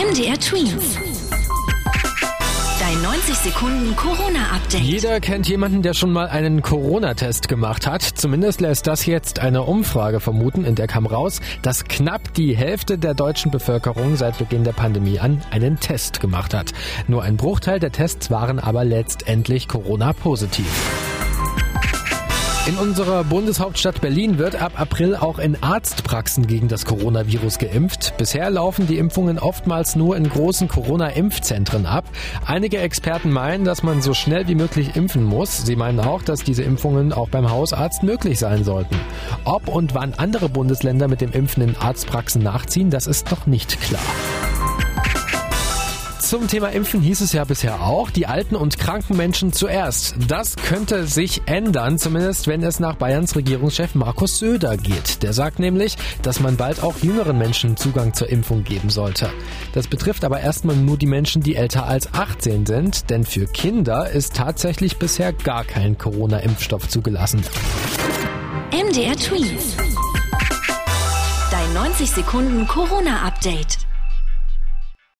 MDR Twins. Dein 90 Sekunden Corona-Update. Jeder kennt jemanden, der schon mal einen Corona-Test gemacht hat. Zumindest lässt das jetzt eine Umfrage vermuten, in der kam raus, dass knapp die Hälfte der deutschen Bevölkerung seit Beginn der Pandemie an einen Test gemacht hat. Nur ein Bruchteil der Tests waren aber letztendlich Corona-positiv. In unserer Bundeshauptstadt Berlin wird ab April auch in Arztpraxen gegen das Coronavirus geimpft. Bisher laufen die Impfungen oftmals nur in großen Corona-Impfzentren ab. Einige Experten meinen, dass man so schnell wie möglich impfen muss. Sie meinen auch, dass diese Impfungen auch beim Hausarzt möglich sein sollten. Ob und wann andere Bundesländer mit dem Impfen in Arztpraxen nachziehen, das ist noch nicht klar. Zum Thema Impfen hieß es ja bisher auch, die alten und kranken Menschen zuerst. Das könnte sich ändern, zumindest wenn es nach Bayerns Regierungschef Markus Söder geht. Der sagt nämlich, dass man bald auch jüngeren Menschen Zugang zur Impfung geben sollte. Das betrifft aber erstmal nur die Menschen, die älter als 18 sind, denn für Kinder ist tatsächlich bisher gar kein Corona-Impfstoff zugelassen. MDR Twins. Dein 90 Sekunden Corona-Update.